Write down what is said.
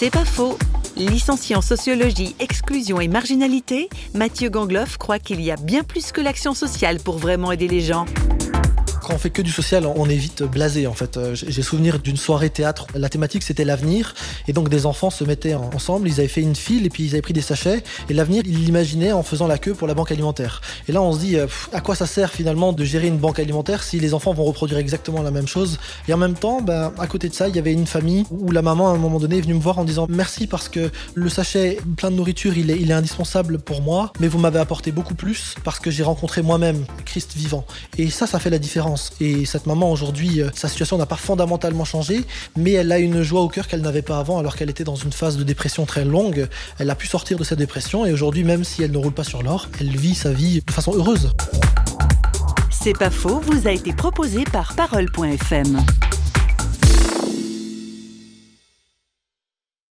C'est pas faux. Licencié en sociologie, exclusion et marginalité, Mathieu Gangloff croit qu'il y a bien plus que l'action sociale pour vraiment aider les gens quand on fait que du social, on est vite blasé en fait. Euh, j'ai souvenir d'une soirée théâtre. La thématique c'était l'avenir et donc des enfants se mettaient ensemble, ils avaient fait une file et puis ils avaient pris des sachets et l'avenir ils l'imaginaient en faisant la queue pour la banque alimentaire. Et là on se dit euh, à quoi ça sert finalement de gérer une banque alimentaire si les enfants vont reproduire exactement la même chose? Et en même temps, ben, à côté de ça, il y avait une famille où la maman à un moment donné est venue me voir en disant merci parce que le sachet plein de nourriture il est, il est indispensable pour moi, mais vous m'avez apporté beaucoup plus parce que j'ai rencontré moi-même Christ vivant. Et ça, ça fait la différence. Et cette maman aujourd'hui, euh, sa situation n'a pas fondamentalement changé, mais elle a une joie au cœur qu'elle n'avait pas avant alors qu'elle était dans une phase de dépression très longue. Elle a pu sortir de cette dépression et aujourd'hui, même si elle ne roule pas sur l'or, elle vit sa vie de façon heureuse. C'est pas faux, vous a été proposé par parole.fm.